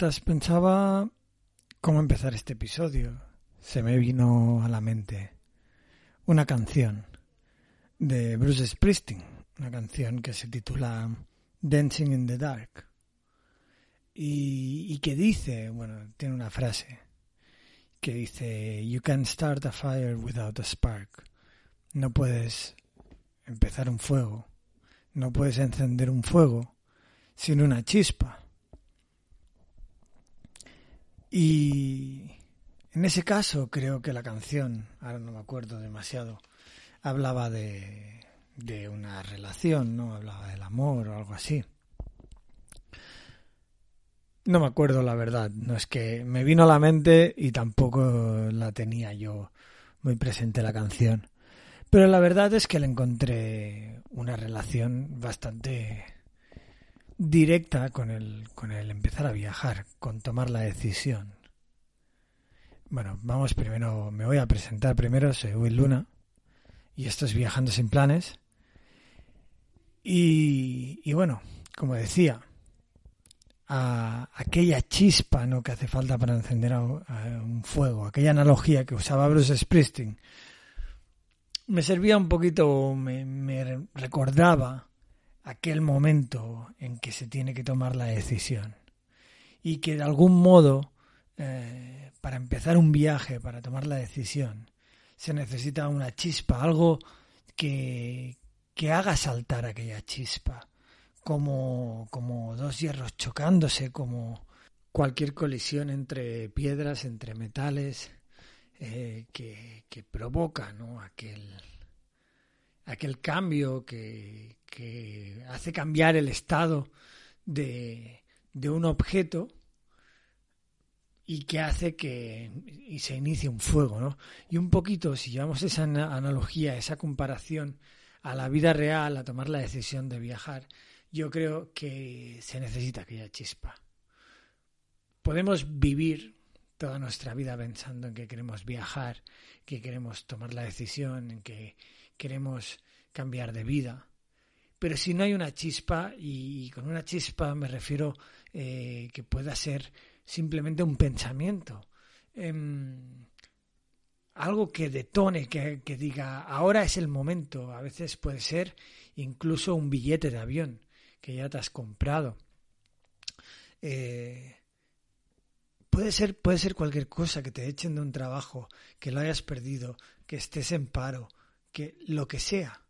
Pensaba cómo empezar este episodio, se me vino a la mente una canción de Bruce Springsteen, una canción que se titula Dancing in the Dark y, y que dice, bueno, tiene una frase que dice You can start a fire without a spark. No puedes empezar un fuego, no puedes encender un fuego sin una chispa. Y en ese caso creo que la canción, ahora no me acuerdo demasiado, hablaba de, de una relación, ¿no? Hablaba del amor o algo así. No me acuerdo la verdad, no es que me vino a la mente y tampoco la tenía yo muy presente la canción. Pero la verdad es que le encontré una relación bastante directa con el, con el empezar a viajar, con tomar la decisión. Bueno, vamos primero, me voy a presentar primero, soy Will Luna y esto es Viajando sin planes. Y, y bueno, como decía, a aquella chispa ¿no? que hace falta para encender a, un fuego, aquella analogía que usaba Bruce Springsteen, me servía un poquito, me, me recordaba aquel momento en que se tiene que tomar la decisión y que de algún modo eh, para empezar un viaje, para tomar la decisión, se necesita una chispa, algo que, que haga saltar aquella chispa, como, como dos hierros chocándose, como cualquier colisión entre piedras, entre metales, eh, que, que provoca ¿no? aquel, aquel cambio que, hace cambiar el estado de, de un objeto y que hace que y se inicie un fuego, ¿no? Y un poquito, si llevamos esa ana- analogía, esa comparación a la vida real, a tomar la decisión de viajar, yo creo que se necesita aquella chispa. Podemos vivir toda nuestra vida pensando en que queremos viajar, que queremos tomar la decisión, en que queremos cambiar de vida. Pero si no hay una chispa, y, con una chispa me refiero eh, que pueda ser simplemente un pensamiento, em, algo que detone, que, que diga, ahora es el momento, a veces puede ser incluso un billete de avión que ya te has comprado. Eh, puede ser, puede ser cualquier cosa, que te echen de un trabajo, que lo hayas perdido, que estés en paro, que lo que sea.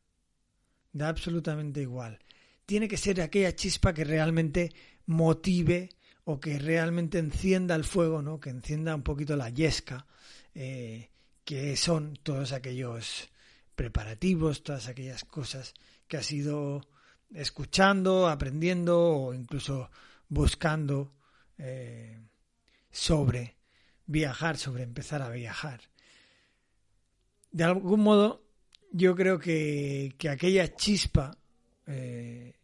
Da absolutamente igual. Tiene que ser aquella chispa que realmente motive o que realmente encienda el fuego, ¿no? Que encienda un poquito la yesca, eh, que son todos aquellos preparativos, todas aquellas cosas que has ido escuchando, aprendiendo o incluso buscando eh, sobre viajar, sobre empezar a viajar. De algún modo, yo creo que, que aquella chispa eh,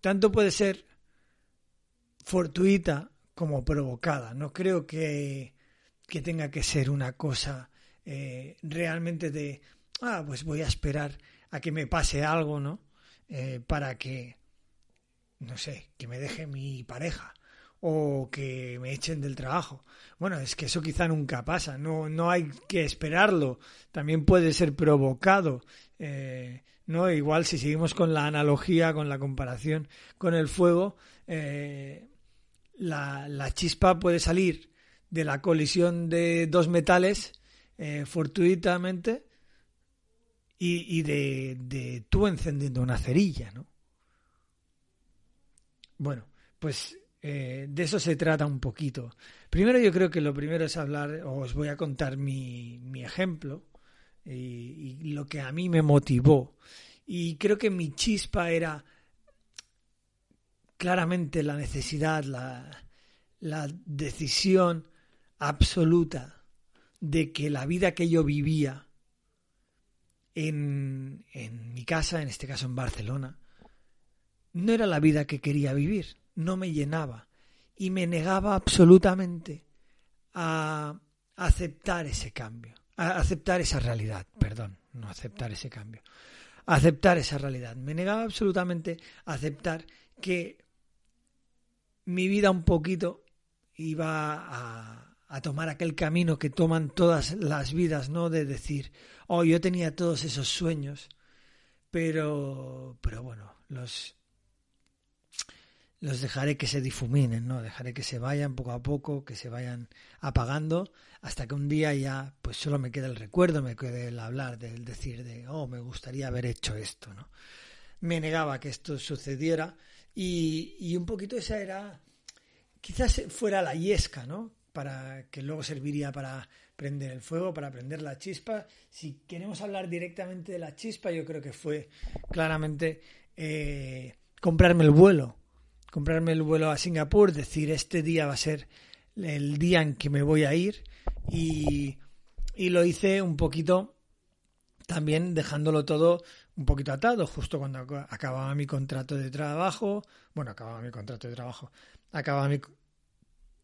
tanto puede ser fortuita como provocada. No creo que, que tenga que ser una cosa eh, realmente de, ah, pues voy a esperar a que me pase algo, ¿no? Eh, para que, no sé, que me deje mi pareja o que me echen del trabajo. Bueno, es que eso quizá nunca pasa, no, no hay que esperarlo, también puede ser provocado. Eh, ¿no? Igual si seguimos con la analogía, con la comparación con el fuego, eh, la, chispa puede salir de la colisión de dos metales eh, fortuitamente y, y de, de, tú encendiendo una cerilla, ¿no? Bueno, pues eh, de eso se trata un poquito. Primero yo creo que lo primero es hablar, os voy a contar mi, mi ejemplo, y, y lo que a mí me motivó. Y creo que mi chispa era claramente la necesidad, la, la decisión absoluta de que la vida que yo vivía en, en mi casa, en este caso en Barcelona, no era la vida que quería vivir, no me llenaba y me negaba absolutamente a aceptar ese cambio, a aceptar esa realidad, perdón, no aceptar ese cambio, a aceptar esa realidad. Me negaba absolutamente a aceptar que mi vida un poquito iba a, a tomar aquel camino que toman todas las vidas, ¿no? De decir, oh, yo tenía todos esos sueños, pero, pero bueno, los, los dejaré que se difuminen, ¿no? Dejaré que se vayan poco a poco, que se vayan apagando, hasta que un día ya, pues solo me queda el recuerdo, me quede el hablar, del decir de, oh, me gustaría haber hecho esto, ¿no? Me negaba que esto sucediera y, y un poquito esa era, quizás fuera la yesca, ¿no? Para que luego serviría para prender el fuego, para prender la chispa. Si queremos hablar directamente de la chispa, yo creo que fue claramente eh, comprarme el vuelo comprarme el vuelo a Singapur, decir este día va a ser el día en que me voy a ir y, y lo hice un poquito también dejándolo todo un poquito atado, justo cuando ac- acababa mi contrato de trabajo, bueno, acababa mi contrato de trabajo, acababa mi,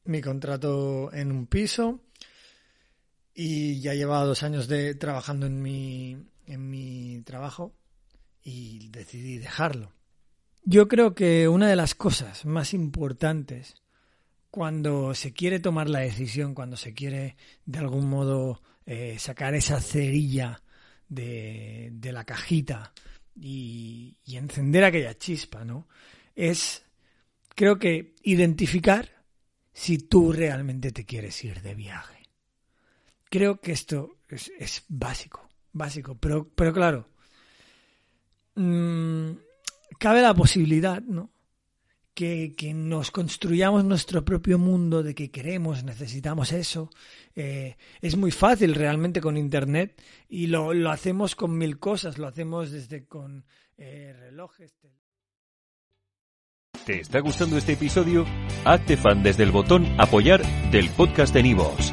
mi contrato en un piso y ya llevaba dos años de trabajando en mi, en mi trabajo y decidí dejarlo. Yo creo que una de las cosas más importantes cuando se quiere tomar la decisión, cuando se quiere de algún modo eh, sacar esa cerilla de, de la cajita y, y encender aquella chispa, ¿no? Es, creo que, identificar si tú realmente te quieres ir de viaje. Creo que esto es, básico, básico, pero, pero claro, mm, cabe la posibilidad, ¿no? Que, que, nos construyamos nuestro propio mundo de que queremos, necesitamos eso. Eh, es muy fácil realmente con Internet y lo, lo, hacemos con mil cosas, lo hacemos desde con eh, relojes. ¿Te está gustando este episodio? Hazte fan desde el botón apoyar del podcast de Nivos.